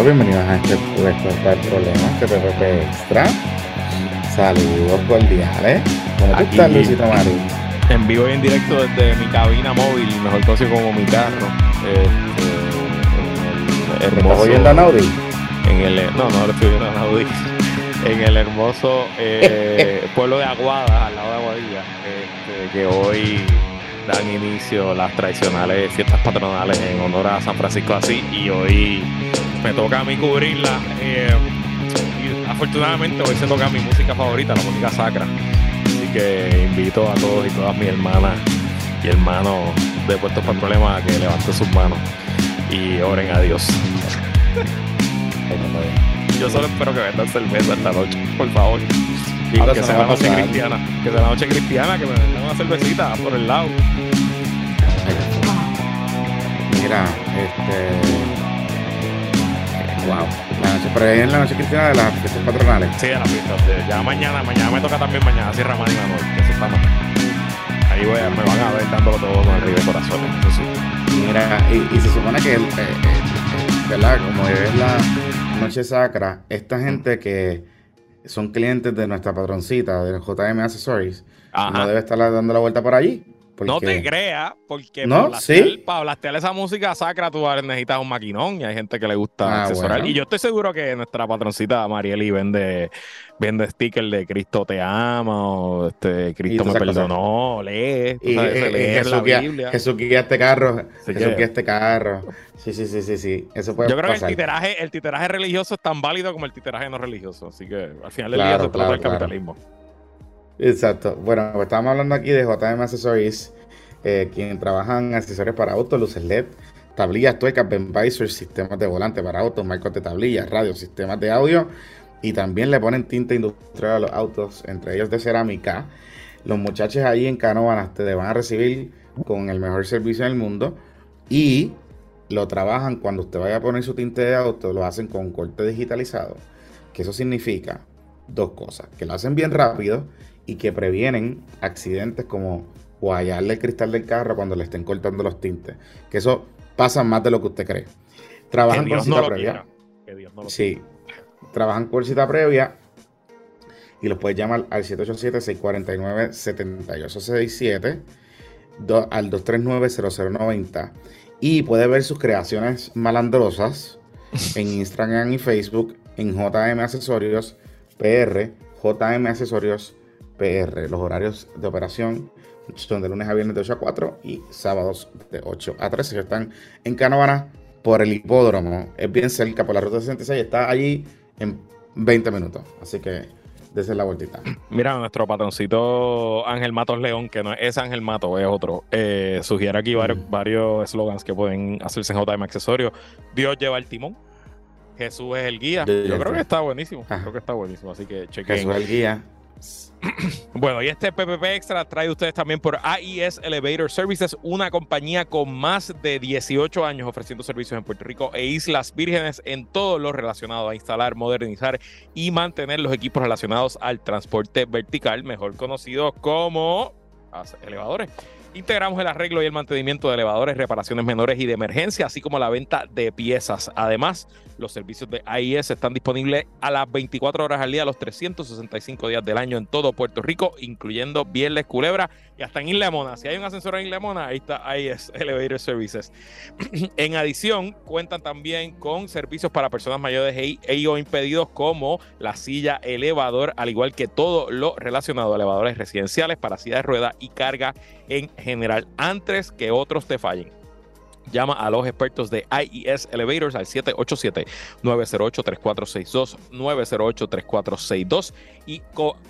amigos, bienvenidos a este para el problema, este PPP Extra. Saludos cordiales. ¿Cómo tú estás, Luisito Marín? En vivo y en directo desde mi cabina móvil, mejor conocido como mi carro. Este, ¿Estás oyendo a Naudi? En el, no, no lo estoy oyendo a Naudi. En el hermoso eh, pueblo de Aguada, al lado de Aguadilla, este, que hoy dan inicio las tradicionales fiestas patronales en honor a San Francisco así y hoy me toca a mí cubrirla. Eh, y afortunadamente hoy se toca mi música favorita, la música sacra. Así que invito a todos y todas mis hermanas y hermanos de Puerto para el Problema a que levanten sus manos y oren a Dios. Yo solo espero que vendan cerveza esta noche, por favor. Y que sea la noche cristiana. Que sea la noche cristiana, que me den una cervecita por el lado. Mira, este. Wow. La noche, pero ahí en la noche cristiana de las fiestas patronales. Sí, de las fiestas. Ya mañana, mañana me toca también mañana Sierra Madre que eso está mal. Ahí voy a, me van a ver dándolo todo con el río de corazones. Mira, y, y, se supone que, el, eh, eh, ¿verdad? Como es la noche sacra, esta gente que son clientes de nuestra patroncita, de JM Accessories, no debe estar dando la vuelta por allí. No te creas, porque ¿No? para, blastear, esa música sacra tú necesitas un maquinón y hay gente que le gusta ah, Y yo estoy seguro que nuestra patroncita Marieli vende, vende stickers de Cristo te ama o este, Cristo me perdonó, lee, y, eh, Jesús, guía, Jesús guía este carro, Jesús guía este carro. Sí, sí, sí, sí, sí. Eso puede Yo creo que el titeraje, el titeraje religioso es tan válido como el titeraje no religioso. Así que al final del día se trata del capitalismo. Exacto. Bueno, pues estábamos hablando aquí de JM Accessories, eh, quien trabaja en accesorios para autos, luces LED, tablillas, tuercas, visors, sistemas de volante para autos, marcos de tablillas, radios, sistemas de audio y también le ponen tinta industrial a los autos, entre ellos de cerámica. Los muchachos ahí en Canóvanas te van a recibir con el mejor servicio del mundo y lo trabajan cuando usted vaya a poner su tinte de auto, lo hacen con corte digitalizado, que eso significa dos cosas, que lo hacen bien rápido y que previenen accidentes como guayarle el cristal del carro cuando le estén cortando los tintes. Que eso pasa más de lo que usted cree. Trabajan por cita previa. sí, trabajan por cita previa y los puedes llamar al 787-649-7867 al 239-0090 y puede ver sus creaciones malandrosas en Instagram y Facebook en JM Accesorios PR, JM Accesorios PR. Los horarios de operación son de lunes a viernes de 8 a 4 y sábados de 8 a 13. Ellos están en Canovana por el hipódromo. Es bien cerca por la ruta 66. Está allí en 20 minutos. Así que desde la vueltita. Mira, nuestro patroncito Ángel Matos León, que no es Ángel Matos, es otro, eh, sugiere aquí varios, slogans que pueden hacerse en JM Accesorios. Dios lleva el timón. Jesús es el guía. Yo creo que está buenísimo. Creo que está buenísimo. Así que chequen. Jesús es el guía. Bueno, y este PPP Extra trae ustedes también por AIS Elevator Services, una compañía con más de 18 años ofreciendo servicios en Puerto Rico e Islas Vírgenes en todo lo relacionado a instalar, modernizar y mantener los equipos relacionados al transporte vertical, mejor conocido como elevadores. Integramos el arreglo y el mantenimiento de elevadores, reparaciones menores y de emergencia, así como la venta de piezas. Además, los servicios de AIS están disponibles a las 24 horas al día, los 365 días del año en todo Puerto Rico, incluyendo Viernes, Culebra y hasta en Isla Mona. Si hay un ascensor en Isla Mona, ahí está AIS Elevator Services. en adición, cuentan también con servicios para personas mayores e, e o impedidos como la silla elevador, al igual que todo lo relacionado a elevadores residenciales para silla de rueda y carga en general antes que otros te fallen. Llama a los expertos de IES Elevators al 787-908-3462, 908-3462 y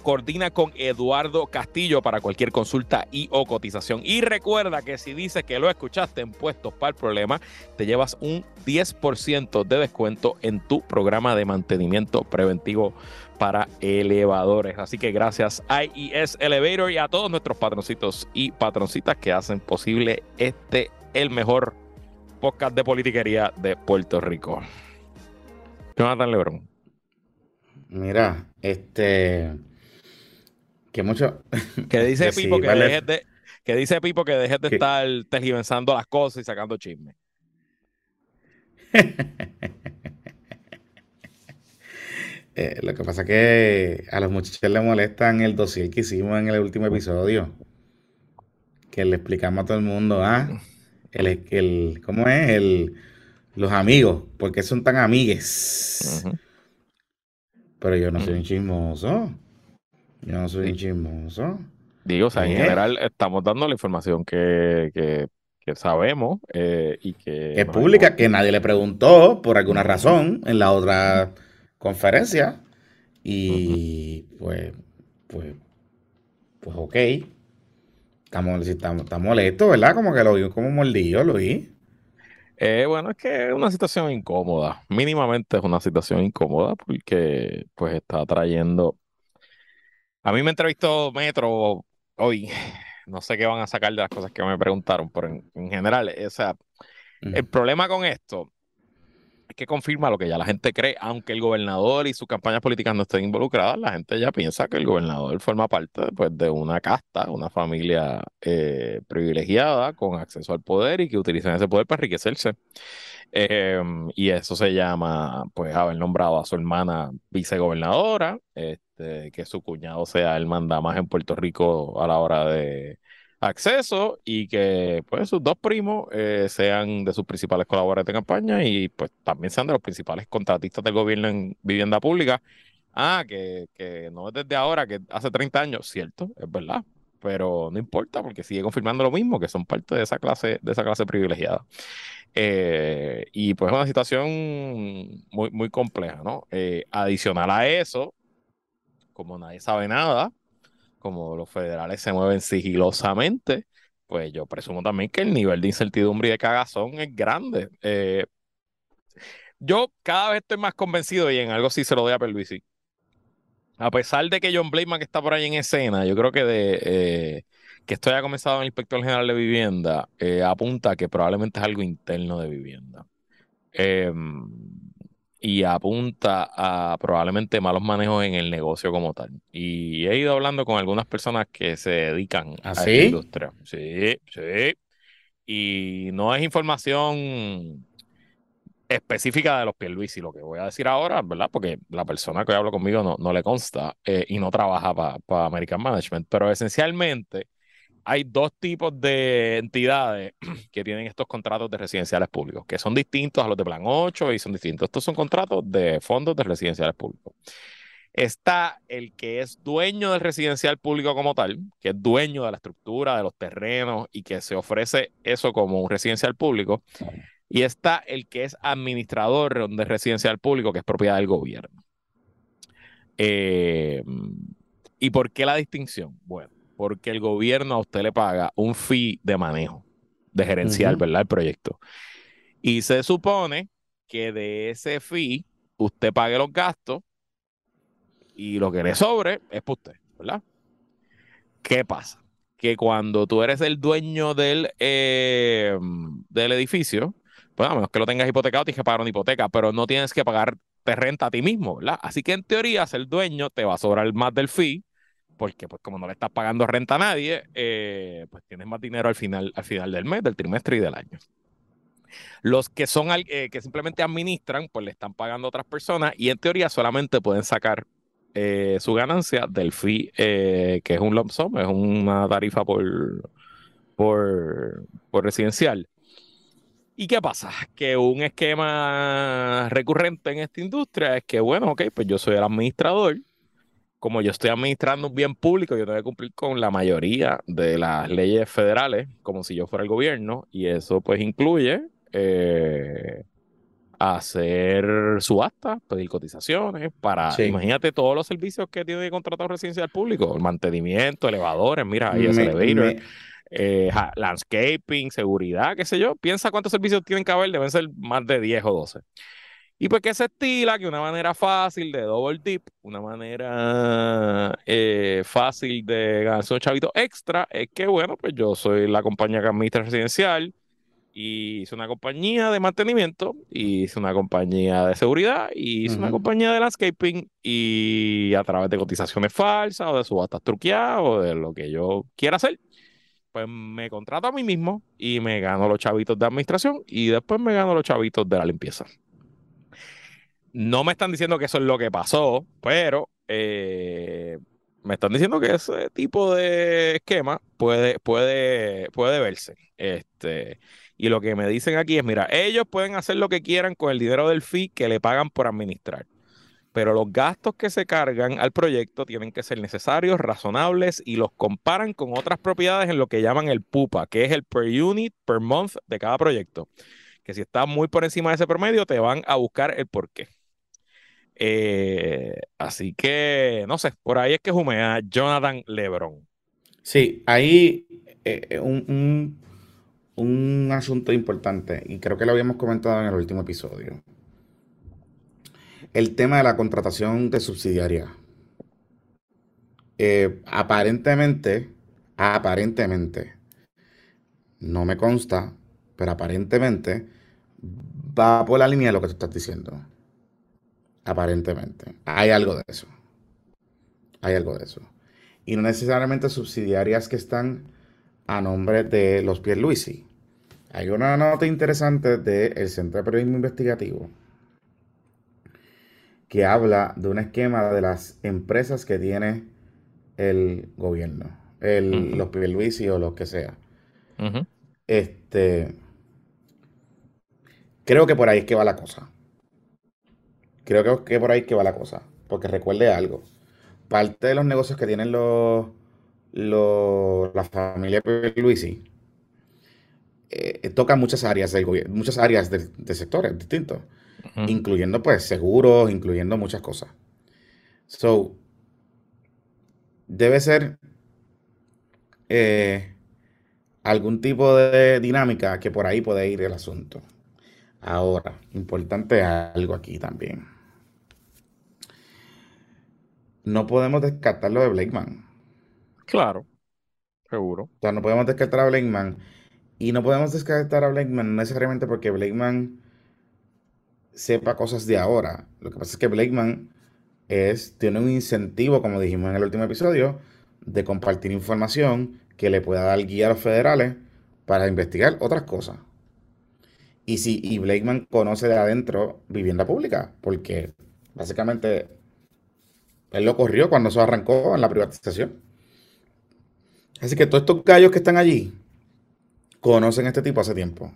coordina con Eduardo Castillo para cualquier consulta y o cotización. Y recuerda que si dices que lo escuchaste en puestos para el problema, te llevas un 10% de descuento en tu programa de mantenimiento preventivo para elevadores. Así que gracias a IES Elevator y a todos nuestros patroncitos y patroncitas que hacen posible este el mejor podcast de politiquería de Puerto Rico. Jonathan Lebron. Mira, este. Que mucho. Que dice Pipo que, dejes de. Que dice Pipo que dejes de estar tergiversando las cosas y sacando chismes. Eh, lo que pasa es que a los muchachos les molestan el dossier que hicimos en el último episodio. Que le explicamos a todo el mundo, ah, el, el ¿cómo es? El, los amigos, porque son tan amigues. Pero yo no soy un chismoso. Yo no soy un chismoso. Digo, o sea, en general estamos dando la información que, que, que sabemos eh, y que... Es pública, que nadie le preguntó por alguna razón en la otra conferencia. Y pues, pues, pues ok. Estamos, estamos, estamos molestos, ¿verdad? Como que lo vi como mordido, lo vi. Eh, bueno, es que es una situación incómoda. Mínimamente es una situación incómoda porque pues está trayendo... A mí me entrevistó Metro hoy. No sé qué van a sacar de las cosas que me preguntaron, pero en, general, o sea, el problema con esto es que confirma lo que ya la gente cree, aunque el gobernador y sus campañas políticas no estén involucradas, la gente ya piensa que el gobernador forma parte pues, de una casta, una familia eh, privilegiada con acceso al poder y que utilizan ese poder para enriquecerse. Em, y eso se llama, pues, haber nombrado a su hermana vicegobernadora, este, que su cuñado sea el manda más en Puerto Rico a la hora de acceso y que pues sus dos primos eh, sean de sus principales colaboradores de campaña y pues también sean de los principales contratistas del gobierno en vivienda pública. Ah, que, que no es desde ahora, que hace 30 años, cierto, es verdad, pero no importa porque sigue confirmando lo mismo, que son parte de esa clase, de esa clase privilegiada. Eh, y pues es una situación muy, muy compleja, ¿no? Eh, adicional a eso, como nadie sabe nada, como los federales se mueven sigilosamente, pues yo presumo también que el nivel de incertidumbre y de cagazón es grande. Eh, yo cada vez estoy más convencido y en algo sí se lo doy a Perluisi. A pesar de que John Blakeman está por ahí en escena, yo creo que de eh, que esto haya comenzado en el inspector general de vivienda eh, apunta que probablemente es algo interno de vivienda. Y apunta a probablemente malos manejos en el negocio como tal. Y he ido hablando con algunas personas que se dedican ¿Ah, a la industria. Sí, sí. Y no es información específica de los y lo que voy a decir ahora, ¿verdad? Porque la persona que hablo conmigo no, no le consta eh, y no trabaja para American Management, pero esencialmente hay dos tipos de entidades que tienen estos contratos de residenciales públicos, que son distintos a los de Plan 8 y son distintos. Estos son contratos de fondos de residenciales públicos. Está el que es dueño del residencial público como tal, que es dueño de la estructura, de los terrenos y que se ofrece eso como un residencial público. Y está el que es administrador de residencial público, que es propiedad del gobierno. Eh, ¿Y por qué la distinción? Bueno, porque el gobierno a usted le paga un fee de manejo, de gerencial, ¿verdad? El proyecto. Y se supone que de ese fee usted pague los gastos y lo que le sobre es para usted, ¿verdad? ¿Qué pasa? Que cuando tú eres el dueño del, eh, del edificio, pues a menos que lo tengas hipotecado, tienes que pagar una hipoteca, pero no tienes que pagar te renta a ti mismo, ¿verdad? Así que en teoría, ser dueño te va a sobrar más del fee porque pues como no le estás pagando renta a nadie, eh, pues tienes más dinero al final, al final del mes, del trimestre y del año. Los que son eh, que simplemente administran, pues le están pagando a otras personas y en teoría solamente pueden sacar eh, su ganancia del fee, que es un lump sum, es una tarifa por, por, por residencial. ¿Y qué pasa? Que un esquema recurrente en esta industria es que, bueno, ok, pues yo soy el administrador como yo estoy administrando un bien público, yo tengo que cumplir con la mayoría de las leyes federales, como si yo fuera el gobierno, y eso pues incluye eh, hacer subastas, pedir cotizaciones, para, imagínate todos los servicios que tiene que contratar un residencial público, el mantenimiento, elevadores, mira, ahí es elevator. Eh, landscaping, seguridad, qué sé yo. Piensa cuántos servicios tienen que haber, deben ser más de 10 o 12. Y pues que se estila que una manera fácil de double dip, una manera eh, fácil de ganarse un chavito extra, es que, bueno, pues yo soy la compañía que administra residencial y hice una compañía de mantenimiento, y hice una compañía de seguridad, y hice una compañía de landscaping, y a través de cotizaciones falsas o de subastas truqueadas o de lo que yo quiera hacer, pues me contrato a mí mismo y me gano los chavitos de administración y después me gano los chavitos de la limpieza. No me están diciendo que eso es lo que pasó, pero eh, me están diciendo que ese tipo de esquema puede, puede, puede verse. Este, y lo que me dicen aquí es, mira, ellos pueden hacer lo que quieran con el dinero del fee que le pagan por administrar pero los gastos que se cargan al proyecto tienen que ser necesarios, razonables y los comparan con otras propiedades en lo que llaman el PUPA, que es el per unit per month de cada proyecto. Que si está muy por encima de ese promedio, te van a buscar el porqué. Eh, así que, no sé, por ahí es que jumea Jonathan Lebron. Sí, ahí eh, un, un asunto importante, y creo que lo habíamos comentado en el último episodio el tema de la contratación de subsidiaria. Eh, aparentemente, aparentemente, no me consta, pero aparentemente va por la línea de lo que tú estás diciendo. Aparentemente. Hay algo de eso. Hay algo de eso. Y no necesariamente subsidiarias que están a nombre de los Pierluisi. Hay una nota interesante del Centro de Periodismo Investigativo que habla de un esquema de las empresas que tiene el gobierno, el, los Pierluisi o lo que sea. Este. Creo que por ahí es que va la cosa. Creo que, por ahí que va la cosa. Porque recuerde algo. Parte de los negocios que tienen los, los la familia Pierluisi eh, toca muchas áreas del gobierno, muchas áreas de sectores distintos incluyendo pues seguros, incluyendo muchas cosas. So, debe ser eh, algún tipo de dinámica que por ahí puede ir el asunto. Ahora, importante algo aquí también. No podemos descartar lo de Blakeman. Claro, seguro. O sea, no podemos descartar a Blakeman. Y no podemos descartar a Blakeman necesariamente porque Blakeman sepa cosas de ahora. Lo que pasa es que Blakeman es, tiene un incentivo, como dijimos en el último episodio, de compartir información que le pueda dar guía a los federales para investigar otras cosas. Y si y Blakeman conoce de adentro vivienda pública, porque básicamente él lo corrió cuando eso arrancó en la privatización. Así que todos estos gallos que están allí conocen a este tipo hace tiempo.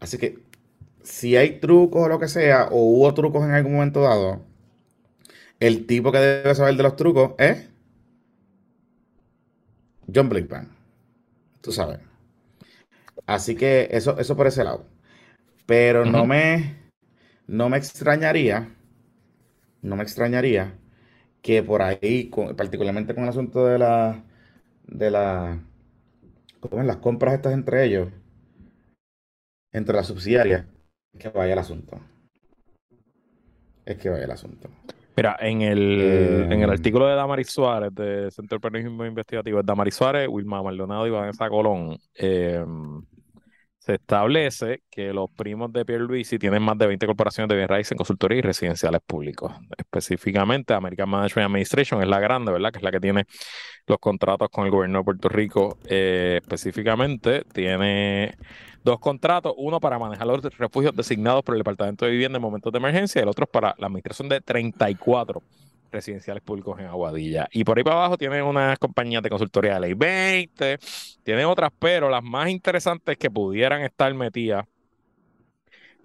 Así que si hay trucos o lo que sea, o hubo trucos en algún momento dado, el tipo que debe saber de los trucos es John Blinkman. Tú sabes. Así que eso, eso por ese lado. Pero no me no me extrañaría, no me extrañaría que por ahí, particularmente con el asunto de la de la ¿cómo las compras estas entre ellos, entre las subsidiarias, que vaya el asunto. Es que vaya el asunto. Mira, en el, en el eh, artículo de Damaris Suárez de Centro de Periodismo Investigativo, Damaris Suárez, Wilma Maldonado y Vanessa Colón, eh, se establece que los primos de Pierre Luisi tienen más de 20 corporaciones de bienes raíces en consultoría y residenciales públicos. Específicamente, American Management Administration es la grande, ¿verdad? Que es la que tiene los contratos con el gobierno de Puerto Rico. Eh, específicamente, tiene dos contratos, uno para manejar los refugios designados por el Departamento de Vivienda en momentos de emergencia y el otro para la administración de 34 residenciales públicos en Aguadilla. Y por ahí para abajo tiene unas compañías de consultoría de ley 20, tiene otras, pero las más interesantes que pudieran estar metidas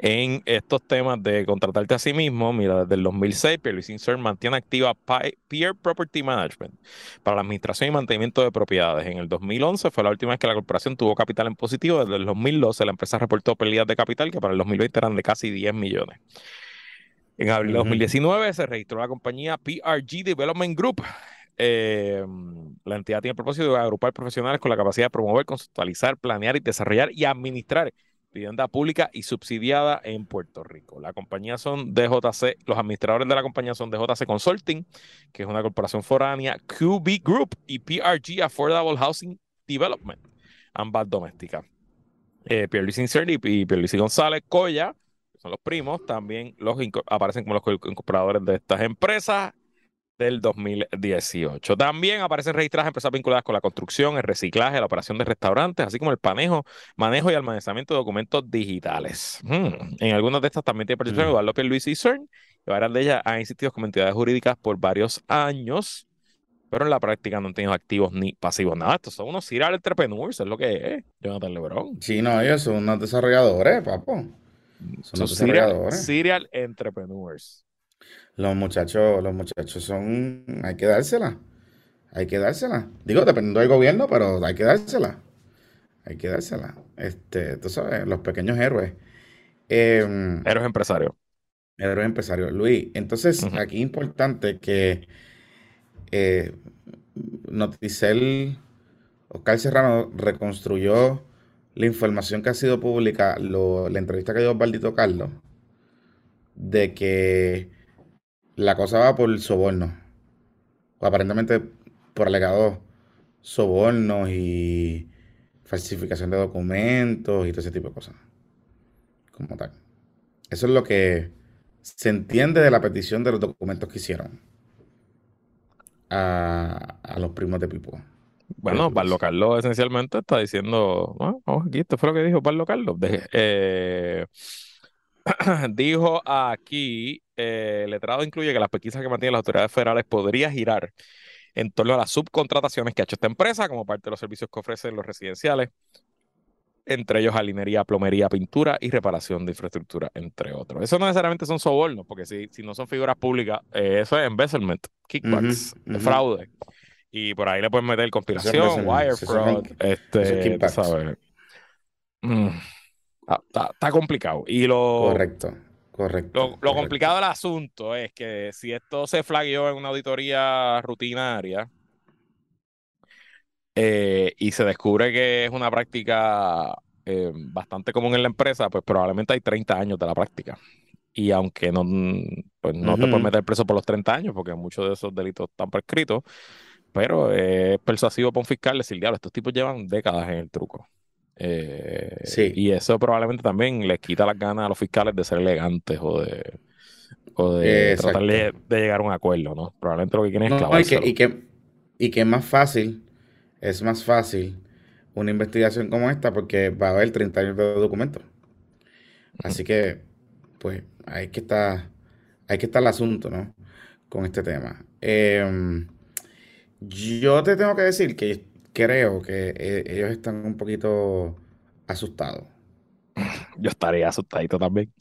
en estos temas de contratarte a sí mismo, mira, desde el 2006, Pierluis Insert mantiene activa Peer Property Management para la administración y mantenimiento de propiedades. En el 2011 fue la última vez que la corporación tuvo capital en positivo. Desde el 2012 la empresa reportó pérdidas de capital que para el 2020 eran de casi 10 millones. En abril de 2019 se registró la compañía PRG Development Group. Eh, la entidad tiene el propósito de agrupar profesionales con la capacidad de promover, conceptualizar, planear y desarrollar y administrar vivienda pública y subsidiada en Puerto Rico. La compañía son DJC, los administradores de la compañía son DJC Consulting, que es una corporación foránea, QB Group y PRG Affordable Housing Development, ambas domésticas. Eh, Pierluisi Inserti y Pierluisi González Coya son los primos, también los aparecen como los incorporadores de estas empresas. del 2018. También aparecen registradas empresas vinculadas con la construcción, el reciclaje, la operación de restaurantes, así como el manejo, manejo y almacenamiento de documentos digitales. Hmm. En algunas de estas también tiene participación mm. Eduardo Luis y CERN, y varias de ellas han existido como entidades jurídicas por varios años, pero en la práctica no han tenido activos ni pasivos. Nada, estos son unos serial entrepreneurs, es lo que es, Jonathan Lebron. Sí, no, ellos son unos desarrolladores, papo. Son, desarrolladores. Serial entrepreneurs. Los muchachos, los muchachos son, hay que dársela. Hay que dársela. Digo, dependiendo del gobierno, pero hay que dársela. Hay que dársela. Este, tú sabes, los pequeños héroes. Em, héroes empresarios. Héroes empresarios. Luis, entonces aquí aquí importante que eh, Noticel, Oscar Serrano reconstruyó la información que ha sido pública, la entrevista que dio Osvaldito Carlos, de que la cosa va por soborno. O aparentemente por alegado sobornos y falsificación de documentos y todo ese tipo de cosas. Como tal. Eso es lo que se entiende de la petición de los documentos que hicieron a, los primos de Pipo. Bueno, Pablo Carlos esencialmente está diciendo, vamos aquí, esto fue lo que dijo Pablo Carlos. eh, dijo aquí, eh, el letrado incluye que las pesquisas que mantienen las autoridades federales podría girar en torno a las subcontrataciones que ha hecho esta empresa como parte de los servicios que ofrecen los residenciales, entre ellos jalinería, plomería, pintura y reparación de infraestructura, entre otros. Eso no necesariamente son sobornos, porque si, si no son figuras públicas, eh, eso es embezzlement, kickbacks, fraude. Y por ahí le pueden meter conspiración, wire fraud, este, ¿sabes? Mm. Está, complicado. Y lo, correcto, correcto. Lo, complicado del asunto es que si esto se flagueó en una auditoría rutinaria eh, y se descubre que es una práctica eh, bastante común en la empresa, pues probablemente hay 30 años de la práctica. Y aunque no, pues no te puedes meter preso por los 30 años, porque muchos de esos delitos están prescritos, pero es persuasivo para un fiscal decir, diablo, estos tipos llevan décadas en el truco. Eh, sí. Y eso probablemente también les quita las ganas a los fiscales de ser elegantes o de, o de tratar de, llegar a un acuerdo, ¿no? Probablemente lo que quieren es y, que, y, que, y que es más fácil, es más fácil una investigación como esta porque va a haber 30 años de documentos. Así que, pues, ahí que está, ahí que está el asunto, ¿no? Con este tema. Em, yo te tengo que decir que creo que eh, ellos están un poquito asustados. Yo estaría asustadito también.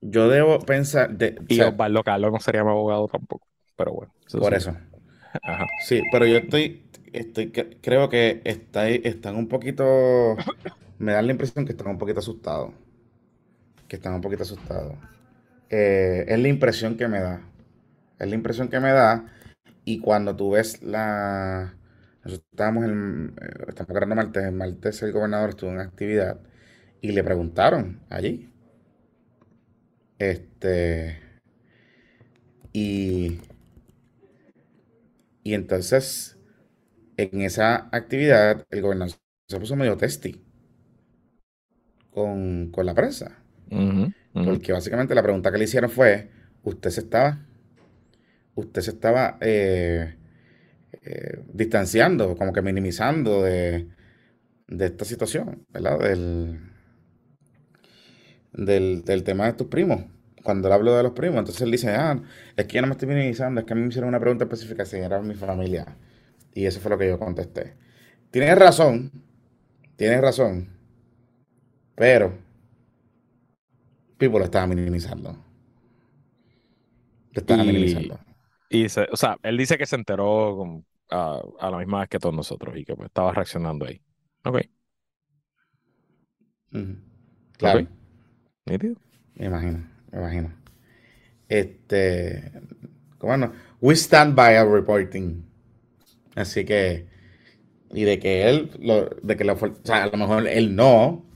Yo debo pensar. De, y Osvaldo Carlos no sería mi abogado tampoco. Pero bueno. por eso. Sí, pero yo estoy. estoy creo que está, están un poquito. Me da la impresión que están un poquito asustados. Que están un poquito asustados. Eh, es la impresión que me da. Es la impresión que me da. Y cuando tú ves la nosotros estábamos en, eh, estamos grabando martes, el martes el gobernador estuvo en actividad y le preguntaron allí. Este. Y. Y entonces, en esa actividad, el gobernador se puso medio testy con, la prensa. Porque básicamente la pregunta que le hicieron fue: ¿Usted se estaba. Usted se estaba. Eh, eh, distanciando, como que minimizando de, esta situación, ¿verdad? Del, del, tema de tus primos. Cuando él habló de los primos, entonces él dice, ah, es que yo no me estoy minimizando, es que a mí me hicieron una pregunta específica si era mi familia. Y eso fue lo que yo contesté. Tienes razón, tienes razón, pero Pipo lo estaba minimizando. Lo estaba minimizando. Y o sea, él dice que se enteró a, la misma vez que todos nosotros y que pues, estaba reaccionando ahí. Ok. Claro. Me imagino, me imagino. Este, ¿cómo no? We stand by our reporting. Así que, y de que él, lo, de que lo, o sea, a lo mejor él no,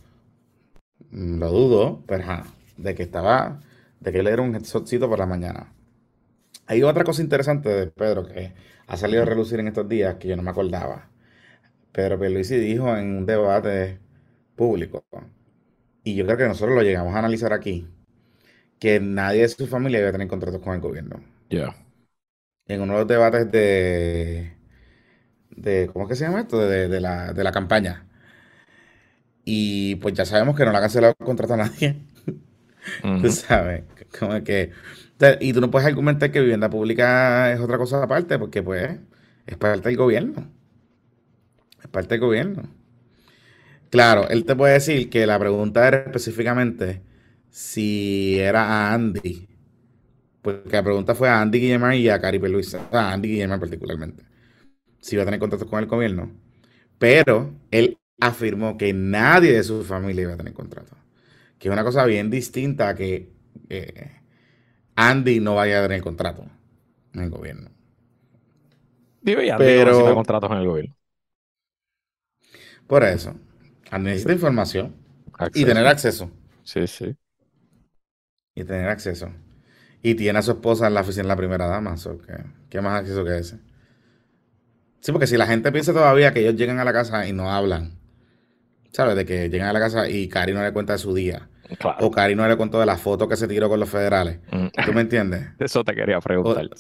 lo dudo, pero de que estaba, de que él era un headshotcito por la mañana. Hay otra cosa interesante de Pedro que ha salido a relucir en estos días que yo no me acordaba. Pedro Pierluisi dijo en un debate público, y yo creo que nosotros lo llegamos a analizar aquí, que nadie de su familia iba a tener contratos con el gobierno. Ya. en uno de los debates de, de ¿cómo es que se llama esto? De, la, de la campaña. Y pues ya sabemos que no le ha cancelado el contrato a nadie. Tú sabes, como que... Y tú no puedes argumentar que vivienda pública es otra cosa aparte, porque pues es parte del gobierno. Es parte del gobierno. Claro, él te puede decir que la pregunta era específicamente si era a Andy. Porque la pregunta fue a Andy Guillermo y a Cari Luisa. A Andy Guillermo particularmente. Si iba a tener contacto con el gobierno. Pero él afirmó que nadie de su familia iba a tener contrato. Que es una cosa bien distinta a que eh, Andy no vaya a tener contrato en el gobierno. Digo, y Andy pero, no contratos en el gobierno. Por eso. Necesita información y tener acceso. Sí, sí. Y tener acceso. Y tiene a su esposa en la oficina de la primera dama. ¿qué, más acceso que ese? Sí, porque si la gente piensa todavía que ellos llegan a la casa y no hablan, ¿sabes? De que llegan a la casa y Cari no le cuenta de su día. O Cari no le contó de la foto que se tiró con los federales. Mm. ¿Tú me entiendes? Eso te quería preguntar.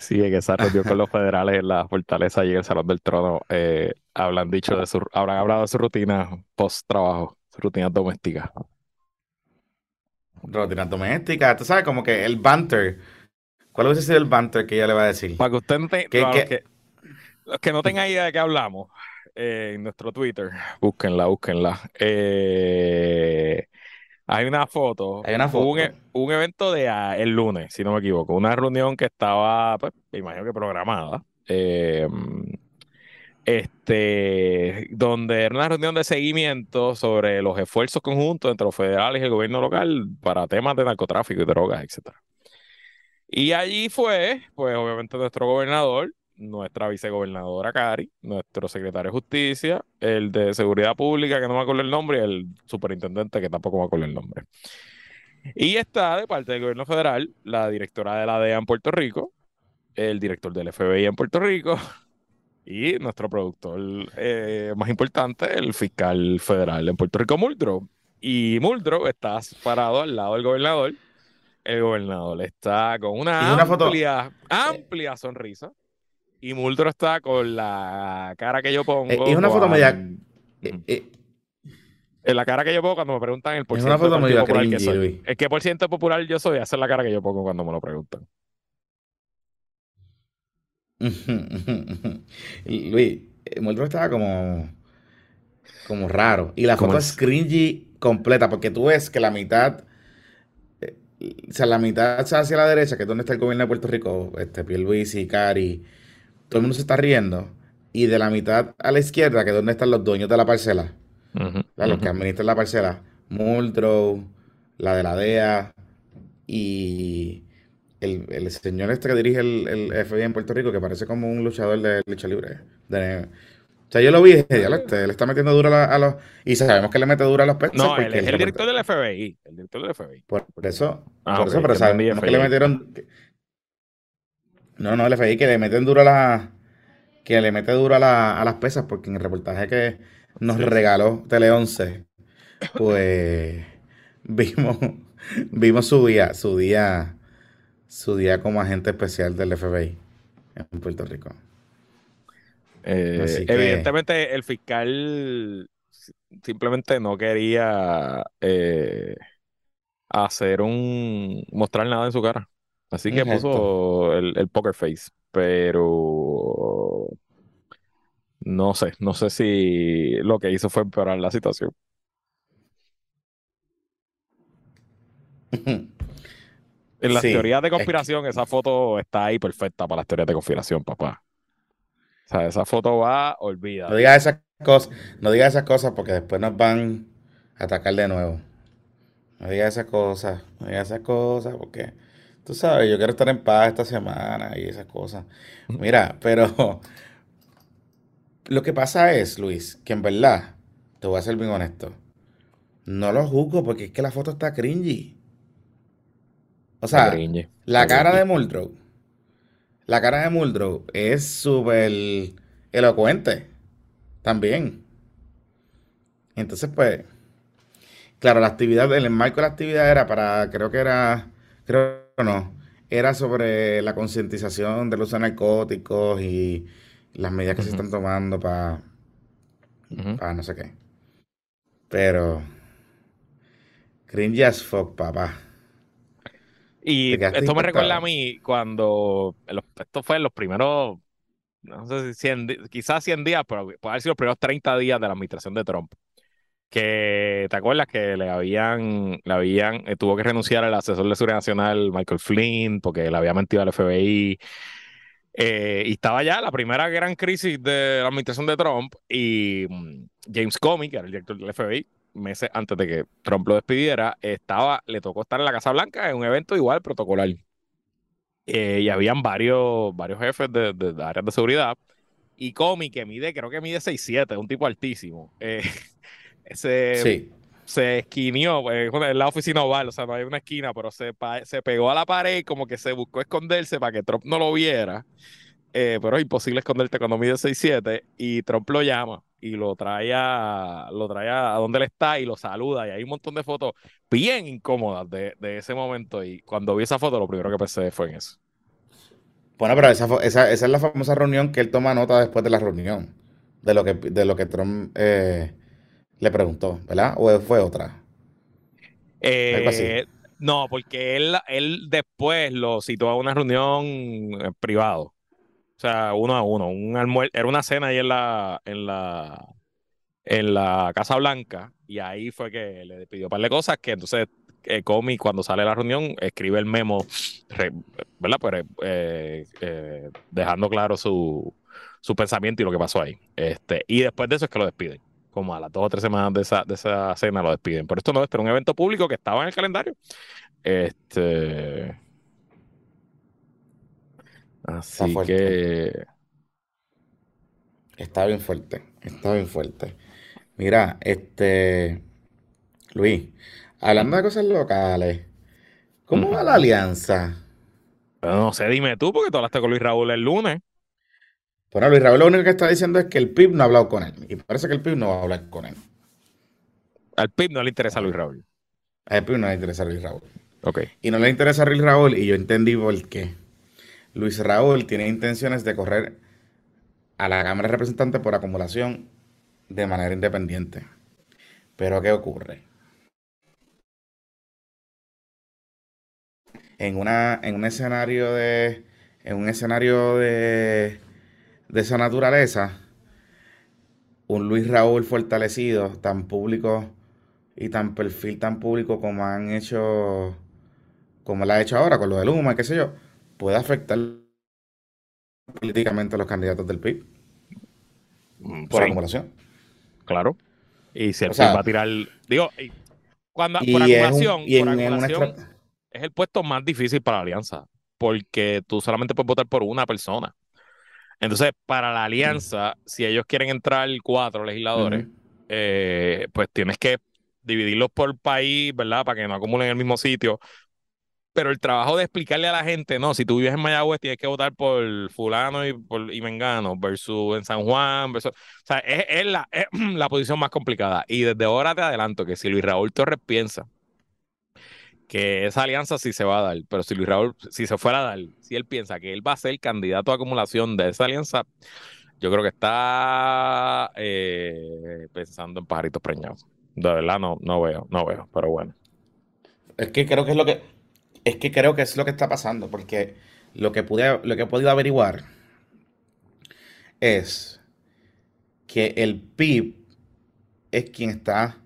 sí, en esa reunión con los federales en la fortaleza y en el Salón del Trono, eh, hablan dicho de su, habrán hablado de su rutina post-trabajo, su rutina doméstica. Rutina doméstica, tú sabes, como que el banter. ¿Cuál hubiese sido el banter que ella le va a decir? Para que usted no Que, los que no tengan idea de qué hablamos, eh, en nuestro Twitter, búsquenla, búsquenla. Eh, hay una foto. Hay una foto. Un, e, un evento de el lunes, si no me equivoco. Una reunión que estaba, pues, me imagino que programada. Eh, este, donde era una reunión de seguimiento sobre los esfuerzos conjuntos entre los federales y el gobierno local para temas de narcotráfico y drogas, etc. Y allí fue, pues obviamente nuestro gobernador, nuestra vicegobernadora Cari, nuestro secretario de Justicia, el de Seguridad Pública, que no me acuerdo el nombre, y el superintendente, que tampoco me acuerdo el nombre. Y está de parte del gobierno federal la directora de la DEA en Puerto Rico, el director del FBI en Puerto Rico y nuestro productor eh, más importante, el fiscal federal en Puerto Rico, Muldrow. Y Muldrow está parado al lado del gobernador. El gobernador está con una, amplia, amplia sonrisa y Muldrow está con la cara que yo pongo. Es una foto media. Eh, en la cara que yo pongo cuando me preguntan el por Es una foto media popular que soy. Es que por ciento popular yo soy, esa es la cara que yo pongo cuando me lo preguntan. Luis, eh, Muldrow estaba como. como raro. Y la foto es cringy completa, porque tú ves que la mitad. Eh, o sea, la mitad hacia la derecha, que es donde está el gobierno de Puerto Rico, este, y Cari todo el mundo se está riendo. Y de la mitad a la izquierda, que es donde están los dueños de la parcela, los que administran la parcela, Muldrow, la de la DEA y el, señor este que dirige el, FBI en Puerto Rico, que parece como un luchador de lucha libre. o sea, yo lo vi y dije, le, está metiendo duro a, los... Y sabemos que le mete duro a los peces. No, el, es el director del FBI. El director del FBI. Por, eso, ah, por eso, pero sabemos que le metieron... No, no, el FBI que le meten duro a la, que le mete duro a, las pesas, porque en el reportaje que nos regaló Tele 11, pues vimos, vimos su día, su día, su día como agente especial del FBI en Puerto Rico. Eh, evidentemente el fiscal simplemente no quería eh, hacer un mostrar nada en su cara. Así que puso el, poker face, pero no sé, no sé si lo que hizo fue empeorar la situación. En las teorías de conspiración, esa foto está ahí perfecta para las teorías de conspiración, papá. O sea, esa foto va, olvida. No digas esas cosas, no digas esas cosas porque después nos van a atacar de nuevo. No digas esas cosas, no digas esas cosas porque Tú sabes, yo quiero estar en paz esta semana y esas cosas. Mira, pero lo que pasa es, Luis, que en verdad, te voy a ser bien honesto, no lo juzgo porque es que la foto está cringy. O sea, la cara de Muldrow, la cara de Muldrow es súper elocuente también. Entonces, pues, claro, la actividad, el marco de la actividad era para, creo que era, creo no, era sobre la concientización del uso de narcóticos y las medidas que se están tomando para no sé qué. Pero cringe as fuck, papá. Y esto me recuerda a mí cuando esto fue en los primeros no sé si 100, quizás 100 días, pero puede haber sido los primeros 30 días de la administración de Trump. Que, ¿te acuerdas que le habían, le habían, eh, tuvo que renunciar al asesor de seguridad nacional Michael Flynn porque le había mentido al FBI? Eh, y estaba ya la primera gran crisis de la administración de Trump y mm, James Comey, que era el director del FBI, meses antes de que Trump lo despidiera, estaba, le tocó estar en la Casa Blanca en un evento igual protocolar. Eh, y habían varios, varios jefes de, de, áreas de seguridad. Y Comi, que mide, creo que mide 6'7, es un tipo altísimo. Eh, se, se esquinió eh, en la oficina oval, o sea, no hay una esquina, pero se, se pegó a la pared como que se buscó esconderse para que Trump no lo viera. pero es imposible esconderte cuando mide 6'7 y Trump lo llama y lo trae a, lo trae a donde él está y lo saluda y hay un montón de fotos bien incómodas de, de ese momento y cuando vi esa foto lo primero que pensé fue en eso. Bueno, pero esa, esa, esa es la famosa reunión que él toma nota después de la reunión, de lo que, de lo que Trump eh, le preguntó, ¿verdad? ¿O fue otra? Eh, no, porque él, él después lo citó a una reunión eh, privado. O sea, uno a uno. Un era una cena ahí en la, en la, en la Casa Blanca y ahí fue que le pidió un par de cosas que entonces eh, Comi cuando sale la reunión escribe el memo, ¿verdad? Pues, eh, dejando claro su, su, pensamiento y lo que pasó ahí. Este, y después de eso es que lo despiden. Como a las dos o tres semanas de esa, de esa cena lo despiden. Pero esto no, este era un evento público que estaba en el calendario. Este, Así que. Está bien fuerte. Está bien fuerte. Mira, este. Luis, hablando de cosas locales, ¿cómo va la alianza? no sé, dime tú, porque tú hablaste con Luis Raúl el lunes. Bueno, Luis Raúl lo único que está diciendo es que el PIB no ha hablado con él. Y parece que el PIB no va a hablar con él. Al PIB no le interesa a Luis Raúl. Al PIB no le interesa a Luis Raúl. Ok. Y no le interesa a Luis Raúl, y yo entendí por qué. Luis Raúl tiene intenciones de correr a la Cámara de Representantes por acumulación de manera independiente. Pero ¿qué ocurre? En, una, en un escenario de en un escenario de, de esa naturaleza, un Luis Raúl fortalecido, tan público y tan perfil tan público como han hecho, como lo ha hecho ahora con lo de Luma, qué sé yo, puede afectar políticamente a los candidatos del PIB mm, por acumulación. Claro. Y si el PIB va a tirar. Digo, cuando, por acumulación, es el puesto más difícil para la alianza. Porque tú solamente puedes votar por una persona. Entonces, para la alianza, si ellos quieren entrar cuatro legisladores, eh, pues tienes que dividirlos por país, ¿verdad? Para que no acumulen en el mismo sitio pero el trabajo de explicarle a la gente, no, si tú vives en Mayagüez tienes que votar por fulano y, por, y mengano versus en San Juan, versus, o sea, es, la, la posición más complicada. Y desde ahora te adelanto que si Luis Raúl Torres piensa que esa alianza sí se va a dar, pero si Luis Raúl, si se fuera a dar, si él piensa que él va a ser candidato a acumulación de esa alianza, yo creo que está eh, pensando en pajaritos preñados. De verdad no, no veo, no veo, pero bueno. Es que creo que es lo que es que creo que es lo que está pasando, porque lo que, pude, lo que he podido averiguar es que el PIB es quien está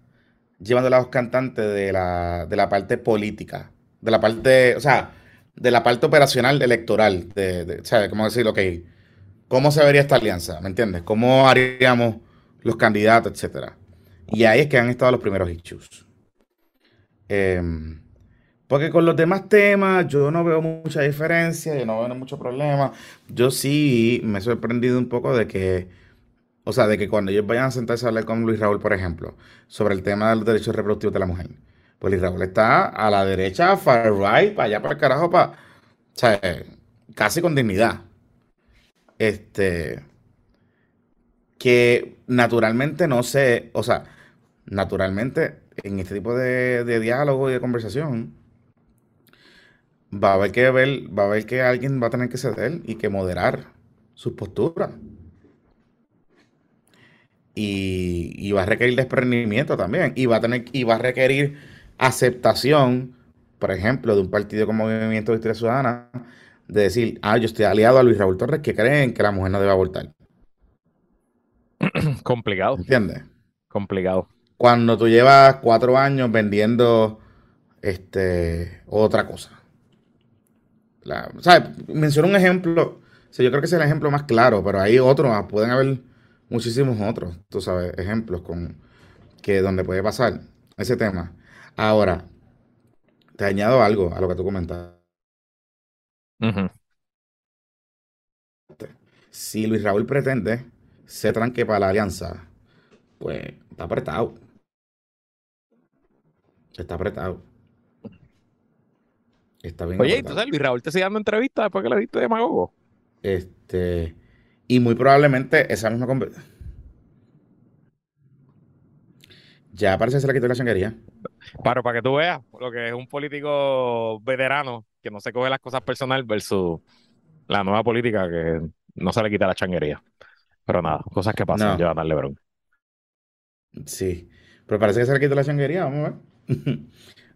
llevando a los cantantes de la, de la parte política, de la parte, o sea, de la parte operacional electoral, de, de ¿sabes? ¿Cómo decirlo? Ok, ¿cómo se vería esta alianza? ¿Me entiendes? ¿Cómo haríamos los candidatos, etcétera? Y ahí es que han estado los primeros issues. Eh, porque con los demás temas yo no veo mucha diferencia, yo no veo mucho problema. Yo sí me he sorprendido un poco de que, o sea, de que cuando ellos vayan a sentarse a hablar con Luis Raúl, por ejemplo, sobre el tema de los derechos reproductivos de la mujer, pues Luis Raúl está a la derecha, far right, para allá, para el carajo, para, o sea, casi con dignidad. Este, que naturalmente no sé, o sea, naturalmente en este tipo de, de diálogo y de conversación, va a haber que ver, va a haber que alguien va a tener que ceder y que moderar sus posturas. Y, va a requerir desprendimiento también. Y va a tener, y va a requerir aceptación, por ejemplo, de un partido como Movimiento de Historia Ciudadana, de decir, ah, yo estoy aliado a Luis Raúl Torres que creen que la mujer no debe abortar. Complicado. ¿Entiendes? Complicado. Cuando tú llevas cuatro años vendiendo este otra cosa. La, Menciono un ejemplo. yo creo que es el ejemplo más claro, pero hay otros, pueden haber muchísimos otros, tú sabes, ejemplos con que donde puede pasar ese tema. Ahora, te añado algo a lo que tú comentas. Si Luis Raúl pretende se tranque para la alianza, pues está apretado. Está apretado. Está bien. Oye, entonces Luis Raúl te sigue dando entrevistas después que le diste demagogo. Este. Y muy probablemente esa misma conversación. Ya parece que se le quitó la changuería. Para, para que tú veas lo que es un político veterano que no se coge las cosas personal versus la nueva política que no se le quita la changuería. Pero nada, cosas que pasan, no. darle Lebron. Sí, pero parece que se le quitó la changuería, vamos a ver.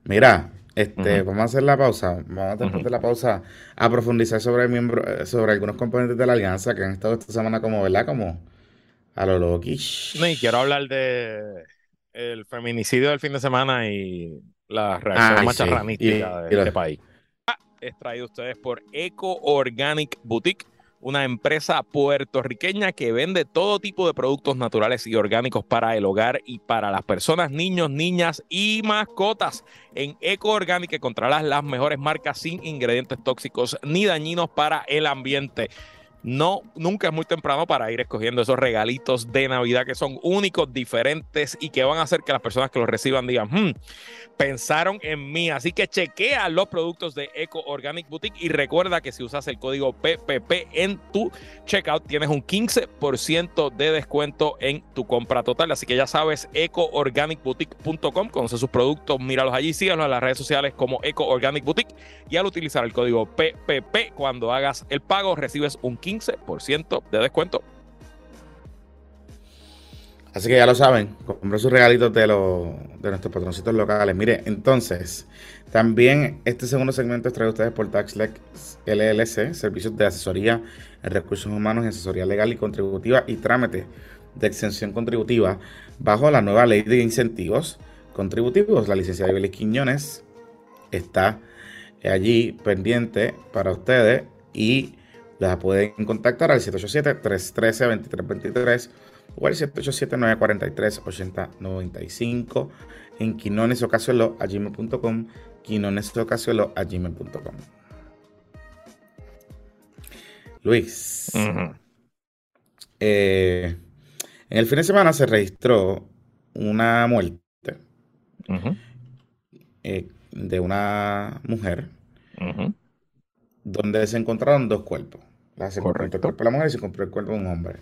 Mira, este, vamos a hacer la pausa. Vamos a hacer la pausa a profundizar sobre miembro, eh, sobre algunos componentes de la alianza que han estado esta semana como, ¿verdad? Como a lo loquish. No, y quiero hablar de el feminicidio del fin de semana y la reacción macharranística de este país. Es traído ustedes por Eco Organic Boutique una empresa puertorriqueña que vende todo tipo de productos naturales y orgánicos para el hogar y para las personas, niños, niñas y mascotas. En Eco Organic encontrarás las mejores marcas sin ingredientes tóxicos ni dañinos para el ambiente no, nunca es muy temprano para ir escogiendo esos regalitos de Navidad que son únicos, diferentes y que van a hacer que las personas que los reciban digan, hmm, pensaron en mí. Así que chequea los productos de Eco Organic Boutique y recuerda que si usas el código PPP en tu checkout tienes un 15% de descuento en tu compra total. Así que ya sabes, ecoorganicboutique.com, conoce sus productos, míralos allí, síganos en las redes sociales como Eco Organic Boutique y al utilizar el código PPP cuando hagas el pago recibes un 15% 15% de descuento. Así que ya lo saben, compren sus regalitos de, los, de nuestros patroncitos locales. Mire, entonces, también este segundo segmento es traído a ustedes por TaxLec LLC, servicios de asesoría en recursos humanos, asesoría legal y contributiva y trámite de exención contributiva bajo la nueva ley de incentivos contributivos. La licencia de Vélez Quiñones está allí pendiente para ustedes y la pueden contactar al 787-313-2323 o al 787-943-8095 en quinonesocasiolo a gmail.com quinonesocasiolo a gmail.com Luis, eh, en el fin de semana se registró una muerte eh, de una mujer donde se encontraron dos cuerpos. Se encontró el cuerpo de la mujer y se encontró el cuerpo de un hombre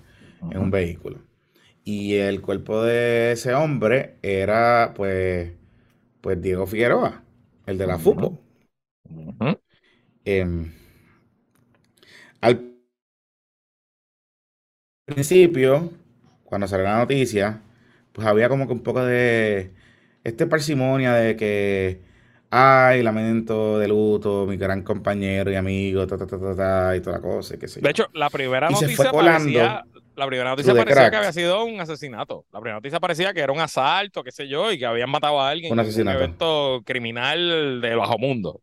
en un vehículo. Y el cuerpo de ese hombre era, pues, pues Diego Figueroa, el de la fútbol. Em, al principio, cuando salió la noticia, pues había como que un poco de este parsimonia de que ay, lamento de luto, mi gran compañero y amigo, ta, ta, ta, ta, y toda la cosa, qué sé De hecho, la primera noticia parecía, la primera noticia parecía que había sido un asesinato. La primera noticia parecía que era un asalto, qué sé yo, y que habían matado a alguien un en un evento criminal de bajo mundo.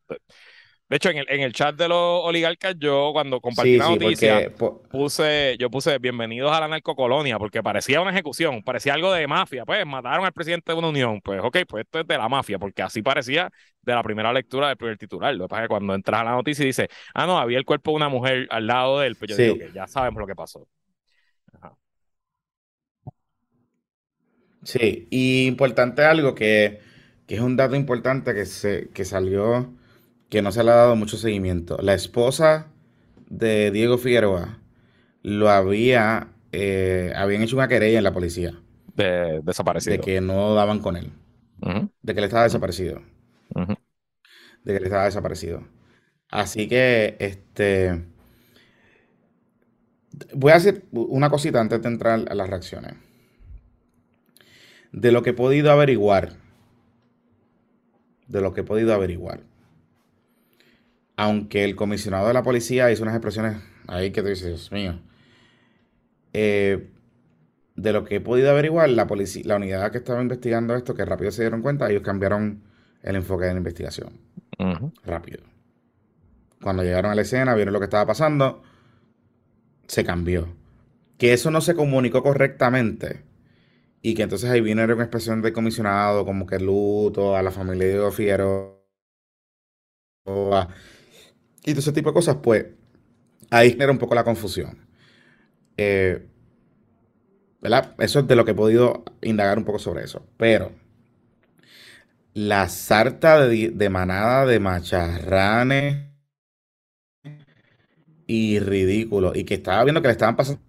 De hecho, en el, en el chat de los oligarcas, yo cuando compartí la noticia, puse, yo puse bienvenidos a la narcocolonia, porque parecía una ejecución, parecía algo de mafia. Pues mataron al presidente de una unión. Pues ok, pues esto es de la mafia, porque así parecía de la primera lectura del primer titular. Lo que pasa es que cuando entras a la noticia y dice, ah, no, había el cuerpo de una mujer al lado de él, pues yo digo que ya sabemos lo que pasó. Sí, y importante algo que, que es un dato importante que, se, que salió que no se le ha dado mucho seguimiento. La esposa de Diego Figueroa lo había, eh, habían hecho una querella en la policía. De desaparecido. De que no daban con él. De que él estaba desaparecido. De que él estaba desaparecido. Así que, este, voy a hacer una cosita antes de entrar a las reacciones. De lo que he podido averiguar, de lo que he podido averiguar, aunque el comisionado de la policía hizo unas expresiones ahí que tú dices, Dios mío, eh, de lo que he podido averiguar, la, policía, la unidad que estaba investigando esto, que rápido se dieron cuenta, ellos cambiaron el enfoque de la investigación. Rápido. Cuando llegaron a la escena, vieron lo que estaba pasando, se cambió. Que eso no se comunicó correctamente. Y que entonces ahí vino una expresión de comisionado, como que luto a la familia de Fiero. Y todo ese tipo de cosas, pues ahí genera un poco la confusión. Eh, ¿verdad? Eso es de lo que he podido indagar un poco sobre eso. Pero la sarta de, manada de macharranes y ridículos y que estaba viendo que le estaban pasando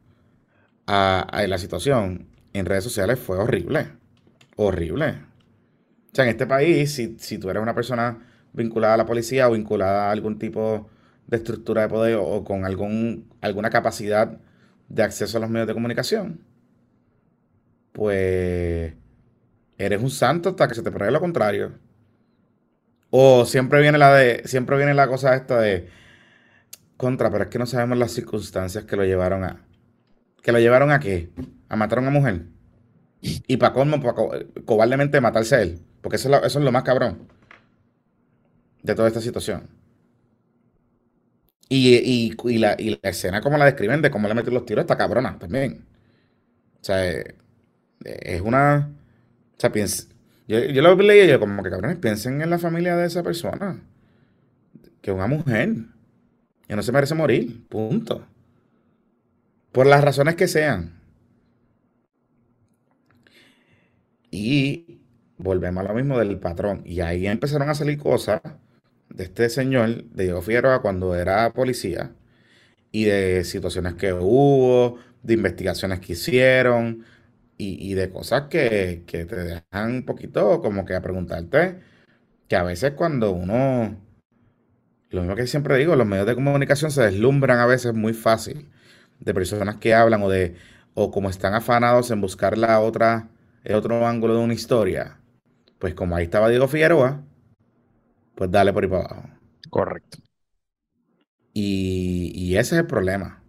a, la situación en redes sociales fue horrible. Horrible. O sea, en este país, si, si tú eres una persona vinculada a la policía o vinculada a algún tipo de estructura de poder o con algún, alguna capacidad de acceso a los medios de comunicación, pues eres un santo hasta que se te pruebe lo contrario. O siempre viene la de, siempre viene la cosa esta de contra, pero es que no sabemos las circunstancias que lo llevaron a. ¿Que lo llevaron a qué? A matar a una mujer. Y para colmo, para cobardemente matarse a él. Porque eso es, lo, más cabrón de toda esta situación. Y, la, escena como la describen de cómo le meten los tiros está cabrona también. O sea, eh, es una. O sea, yo, yo lo leí y yo, como que cabrones, piensen en la familia de esa persona. Que es una mujer. Y no se merece morir. Punto. Por las razones que sean. Y volvemos a lo mismo del patrón. Y ahí empezaron a salir cosas de este señor, de Diego Figueroa, cuando era policía. Y de situaciones que hubo, de investigaciones que hicieron y, de cosas que, te dejan un poquito como que a preguntarte que a veces cuando uno, lo mismo que siempre digo, los medios de comunicación se deslumbran a veces muy fácil de personas que hablan o de, o como están afanados en buscar la otra, el otro ángulo de una historia. Pues como ahí estaba Diego Figueroa, pues dale por ahí para abajo. Correcto. Y, y ese es el problema.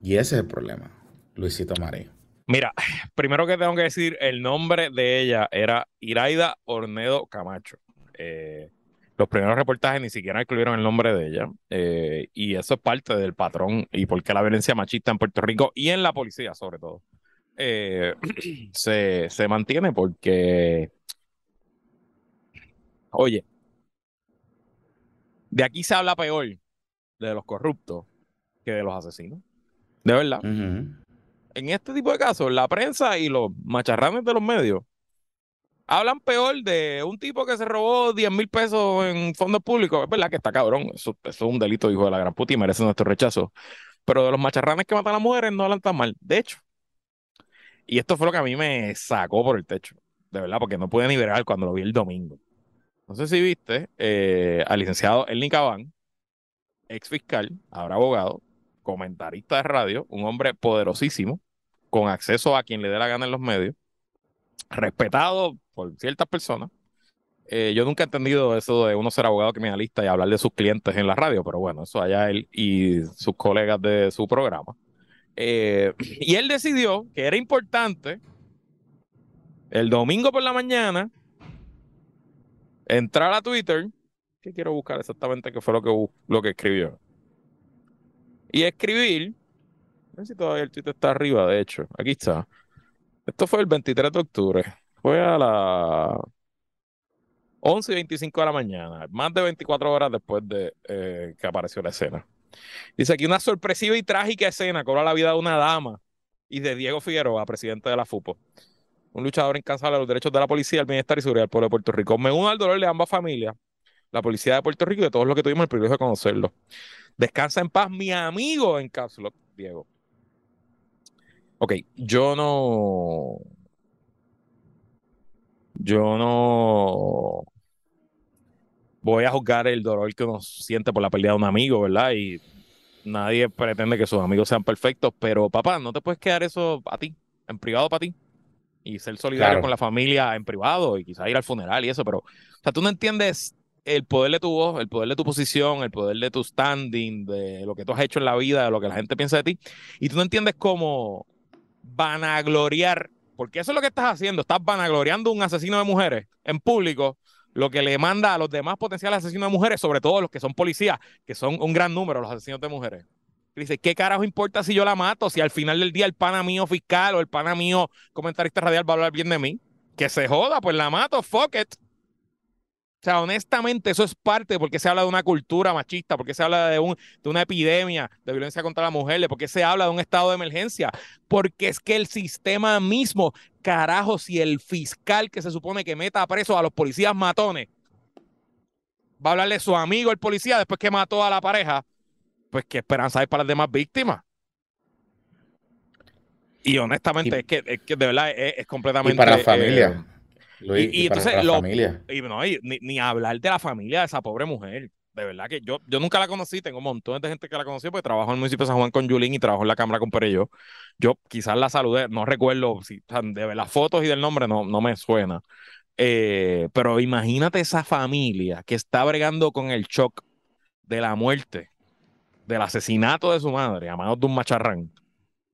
Y ese es el problema, Luisito María. Mira, primero que tengo que decir, el nombre de ella era Iraida Ornedo Camacho. Eh, los primeros reportajes ni siquiera incluyeron el nombre de ella. Eh, y eso es parte del patrón y por qué la violencia machista en Puerto Rico y en la policía, sobre todo, eh, se, se mantiene porque, oye, de aquí se habla peor de los corruptos que de los asesinos. De verdad en este tipo de casos, la prensa y los macharranes de los medios hablan peor de un tipo que se robó 10 mil pesos en fondos públicos. Es verdad que está cabrón. Eso, es un delito, hijo de la gran puta, y merece nuestro rechazo. Pero de los macharranes que matan a las mujeres no hablan tan mal. De hecho. Y esto fue lo que a mí me sacó por el techo. De verdad, porque no pude ni ver cuando lo vi el domingo. No sé si viste eh, al licenciado Elni Cabán, ex fiscal, ahora abogado, comentarista de radio, un hombre poderosísimo, con acceso a quien le dé la gana en los medios, respetado por ciertas personas. Eh, yo nunca he entendido eso de uno ser abogado criminalista y hablar de sus clientes en la radio, pero bueno, eso allá él y sus colegas de su programa. Eh, y él decidió que era importante el domingo por la mañana entrar a Twitter, que quiero buscar exactamente qué fue lo que, lo que escribió, y escribir no sé si todavía el Twitter está arriba, de hecho. Aquí está. Esto fue el 23 de octubre. Fue a las 11 y 25 de la mañana, más de 24 horas después de eh, que apareció la escena. Dice aquí una sorpresiva y trágica escena cobra la vida de una dama y de Diego Figueroa, presidente de la FUPO. Un luchador incansable de los derechos de la policía, el bienestar y seguridad del pueblo de Puerto Rico. Me uno al dolor de ambas familias, la policía de Puerto Rico y de todos los que tuvimos el privilegio de conocerlo. Descansa en paz, mi amigo en Cápsula, Diego. Ok, yo no. Yo no. voy a juzgar el dolor que uno siente por la pérdida de un amigo, ¿verdad? Y nadie pretende que sus amigos sean perfectos, pero papá, no te puedes quedar eso a ti, en privado para ti. Y ser solidario con la familia en privado y quizás ir al funeral y eso, pero, o sea, tú no entiendes el poder de tu voz, el poder de tu posición, el poder de tu standing, de lo que tú has hecho en la vida, de lo que la gente piensa de ti, y tú no entiendes cómo vanagloriar, porque eso es lo que estás haciendo, estás vanagloriando a un asesino de mujeres en público, lo que le manda a los demás potenciales asesinos de mujeres, sobre todo los que son policías, que son un gran número los asesinos de mujeres. Dice, ¿qué carajo importa si yo la mato? Si al final del día el pana mío fiscal o el pana mío comentarista radial va a hablar bien de mí. Que se joda, pues la mato, fuck it. O sea, honestamente, eso es parte porque se habla de una cultura machista, porque se habla de, un, de una epidemia de violencia contra la mujer, porque se habla de un estado de emergencia, porque es que el sistema mismo, carajo, si el fiscal que se supone que meta a preso a los policías matones, va a hablarle a su amigo el policía después que mató a la pareja, pues qué esperanza hay para las demás víctimas. Y honestamente, es, que, es, que, de verdad es, completamente. Y para la familia. Eh, y, entonces, lo, y, no, ni, ni, hablar de la familia de esa pobre mujer. De verdad que yo, yo nunca la conocí, tengo un montón de gente que la conocí porque trabajo en el municipio de San Juan con Yulín y trabajo en la Cámara con Perello. Yo quizás la saludé, no recuerdo si de las fotos y del nombre no, no me suena. Eh, pero imagínate esa familia que está bregando con el shock de la muerte, del asesinato de su madre a manos de un macharrán,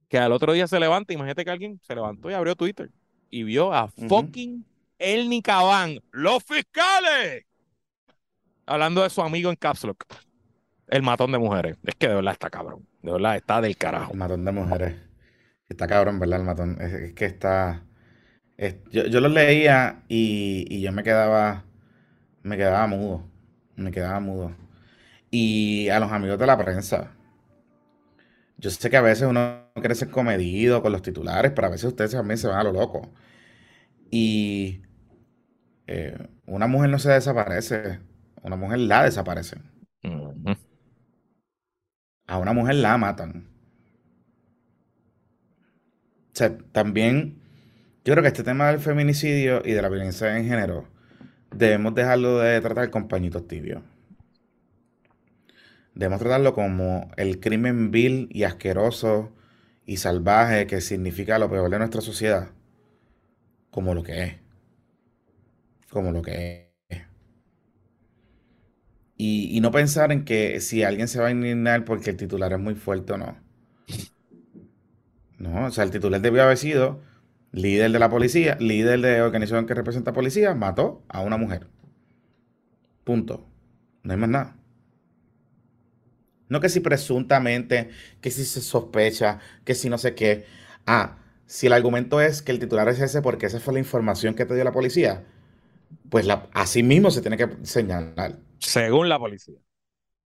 que al otro día se levanta, imagínate que alguien se levantó y abrió Twitter y vio a fucking el Nicabán, los fiscales. Hablando de su amigo en Caps el matón de mujeres. Es que de verdad está cabrón. De verdad está del carajo. El matón de mujeres. Está cabrón, ¿verdad? El matón. Es, que está. yo, lo leía y, yo me quedaba. Me quedaba mudo. Me quedaba mudo. Y a los amigos de la prensa. Yo sé que a veces uno quiere ser comedido con los titulares, pero a veces ustedes también se van a lo loco. Y eh, una mujer no se desaparece, una mujer la desaparece. A una mujer la matan. O sea, también yo creo que este tema del feminicidio y de la violencia en género debemos dejarlo de tratar con pañitos tibios. Debemos tratarlo como el crimen vil y asqueroso y salvaje que significa lo peor de nuestra sociedad, como lo que es como lo que es. Y, no pensar en que si alguien se va a indignar porque el titular es muy fuerte o no. No, o sea, el titular debió haber sido líder de la policía, líder de organización que representa policía, mató a una mujer. Punto. No hay más nada. No que si presuntamente, que si se sospecha, que si no sé qué. Ah, si el argumento es que el titular es ese porque esa fue la información que te dio la policía, pues la, así mismo se tiene que señalar. Según la policía.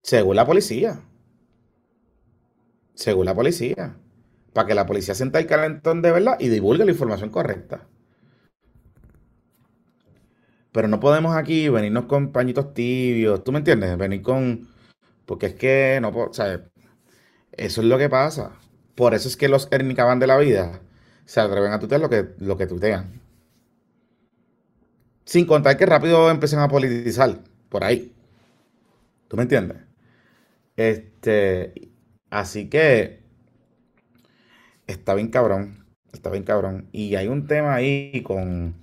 Según la policía. Según la policía. Para que la policía sienta el calentón de verdad y divulgue la información correcta. Pero no podemos aquí venirnos con pañitos tibios. ¿Tú me entiendes? Venir con. Porque es que no puedo. ¿sabes? Eso es lo que pasa. Por eso es que los ernicaban de la vida se atreven a tutear lo que, lo que tutean. Sin contar que rápido empiezan a politizar por ahí. ¿Tú me entiendes? Este, así que está bien cabrón, está bien cabrón. Y hay un tema ahí con,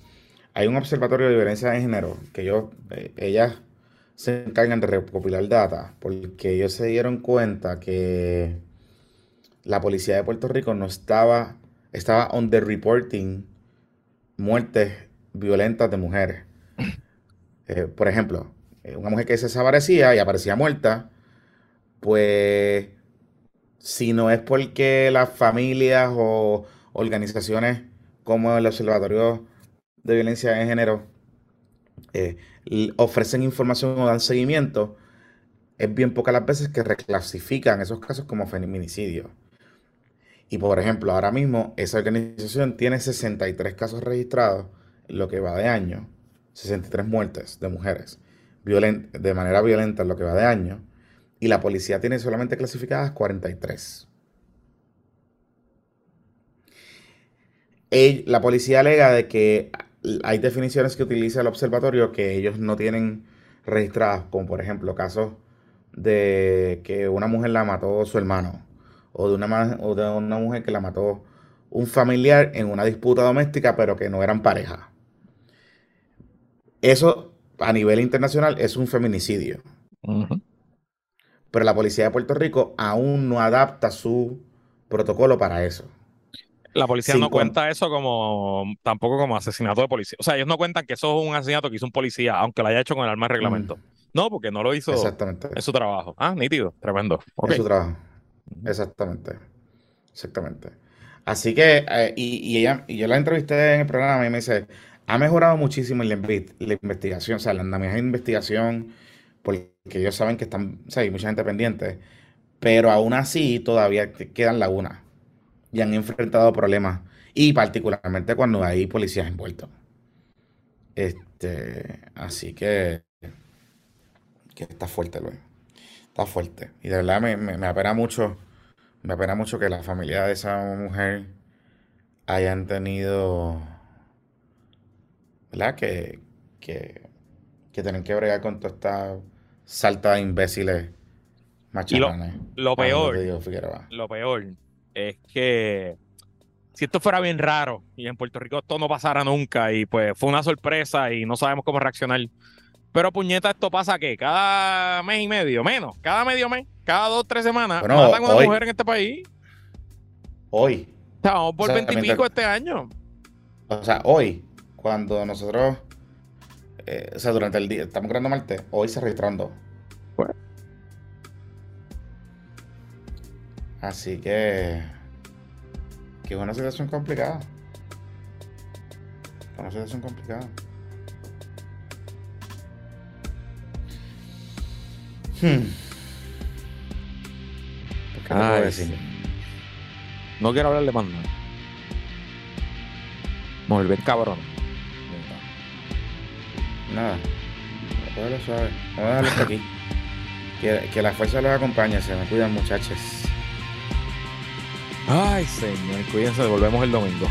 hay un observatorio de violencia de género que ellos, eh, ellas se encargan de recopilar data porque ellos se dieron cuenta que la policía de Puerto Rico no estaba, estaba on the reporting muertes violentas de mujeres. Eh, por ejemplo, eh, una mujer que se desaparecía y aparecía muerta, pues si no es porque las familias o organizaciones como el Observatorio de Violencia de Género eh, ofrecen información o dan seguimiento, es bien pocas las veces que reclasifican esos casos como feminicidio. Y por ejemplo, ahora mismo esa organización tiene 63 casos registrados lo que va de año, 63 muertes de mujeres de manera violenta en lo que va de año, y la policía tiene solamente clasificadas 43. la policía alega de que hay definiciones que utiliza el observatorio que ellos no tienen registradas, como por ejemplo casos de que una mujer la mató su hermano, o de una, o de una mujer que la mató un familiar en una disputa doméstica, pero que no eran pareja. Eso a nivel internacional es un feminicidio. Pero la policía de Puerto Rico aún no adapta su protocolo para eso. La policía no cuenta eso como tampoco como asesinato de policía. O sea, ellos no cuentan que eso es un asesinato que hizo un policía, aunque lo haya hecho con el arma de reglamento. No, porque no lo hizo. Exactamente. Es su trabajo. Ah, nítido, tremendo. Es su trabajo. Exactamente. Exactamente. Así que, eh, y, ella, y yo la entrevisté en el programa y me dice, ha mejorado muchísimo la, la investigación, o sea, la andamiaje de investigación, porque ellos saben que están, o sea, hay mucha gente pendiente, pero aún así todavía quedan lagunas y han enfrentado problemas, y particularmente cuando hay policías envueltos. Este, así que, que está fuerte, Luis. Está fuerte. Y de verdad me, me, apena mucho, me apena mucho que la familia de esa mujer hayan tenido, ¿verdad? Que, que, que tienen que bregar con toda esta salta de imbéciles macharones. Lo, peor, lo peor es que si esto fuera bien raro y en Puerto Rico esto no pasara nunca y pues fue una sorpresa y no sabemos cómo reaccionar. Pero puñeta, esto pasa que cada mes y medio, menos, cada medio mes, cada dos, tres semanas, matan a una mujer en este país. Hoy. Estamos por veintipico este año. O sea, hoy, cuando nosotros, eh, o sea, durante el día, estamos grabando martes, hoy se registraron dos. Pues. Así que. Que es una situación complicada. Una situación complicada. Hmm. ¿Qué Ay, decir? No quiero hablarle más nada. Volver cabrón. Nada. suave. Vamos a dejarlo hasta aquí. Que, que, la fuerza los acompañe. Se me cuidan, muchachos. Ay, señor, cuídense, volvemos el domingo.